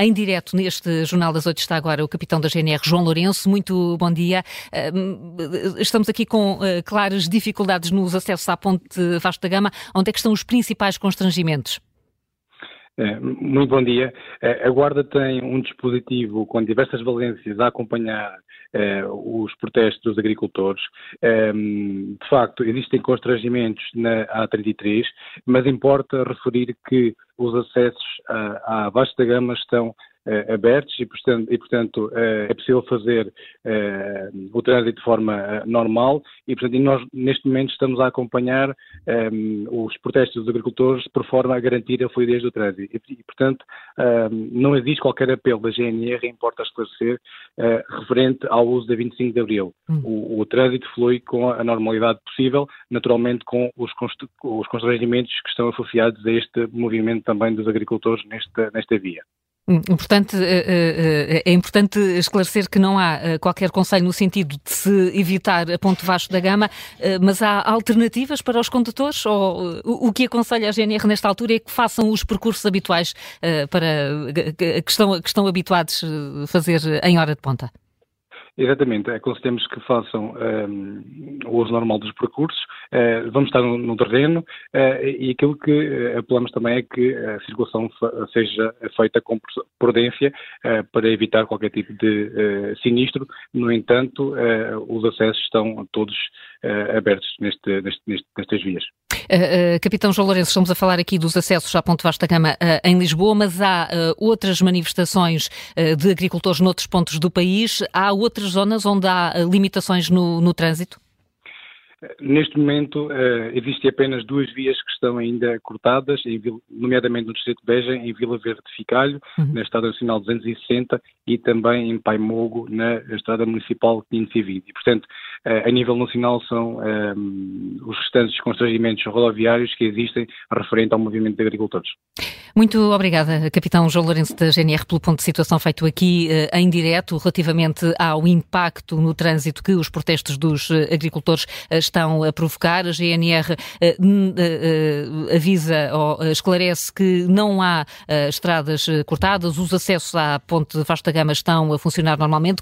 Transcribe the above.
Em direto neste Jornal das Oito está agora o capitão da GNR, João Lourenço. Muito bom dia. Estamos aqui com claras dificuldades nos acessos à ponte Vasco da Gama. Onde é que estão os principais constrangimentos? É, muito bom dia. É, a Guarda tem um dispositivo com diversas valências a acompanhar é, os protestos dos agricultores. De facto, existem constrangimentos na A33, mas importa referir que os acessos à, à Vasta Gama estão uh, abertos e, portanto, e, portanto uh, é possível fazer uh, o trânsito de forma normal e, portanto, e nós neste momento estamos a acompanhar um, os protestos dos agricultores por forma a garantir a fluidez do trânsito e, e portanto, um, não existe qualquer apelo da GNR, importa esclarecer, referente ao uso da 25 de Abril. Hum. O, o, trânsito flui com a normalidade possível, naturalmente com os, os constrangimentos que estão associados a este movimento também dos agricultores nesta, nesta via. Importante, eh, eh, eh, é importante esclarecer que não há qualquer conselho no sentido de se evitar a Ponte Vasco da Gama, mas há alternativas para os condutores? Ou o que aconselha a GNR nesta altura é que façam os percursos habituais para que estão, que estão habituados a fazer em hora de ponta? Exatamente, aconselhamos que façam um, o uso normal dos percursos, vamos estar no, no terreno uh, e aquilo que uh, apelamos também é que a circulação seja feita com prudência para evitar qualquer tipo de sinistro, no entanto, os acessos estão todos abertos neste, neste, neste, nestas vias. Uh, uh, Capitão João Lourenço, estamos a falar aqui dos acessos à Ponte Vasta Gama uh, em Lisboa, mas há outras manifestações de agricultores noutros pontos do país. Há outras zonas onde há limitações no, no trânsito? Neste momento, uh, existem apenas duas vias que estão ainda cortadas, em, nomeadamente no Distrito de Beja, em Vila Verde de Ficalho, uhum. na Estrada Nacional 260 e também em Paimogo, na Estrada Municipal de Incivide. E, portanto, a nível nacional são um, ehm, os restantes constrangimentos rodoviários que existem referente ao movimento de agricultores. Muito obrigada, Capitão João Lourenço da GNR, pelo ponto de situação feito aqui uh, em direto relativamente ao impacto no trânsito que os protestos dos agricultores estão a provocar. A GNR eh, eh, avisa ou esclarece que não há eh, estradas cortadas, os acessos à ponte Vasta Gama estão a funcionar normalmente.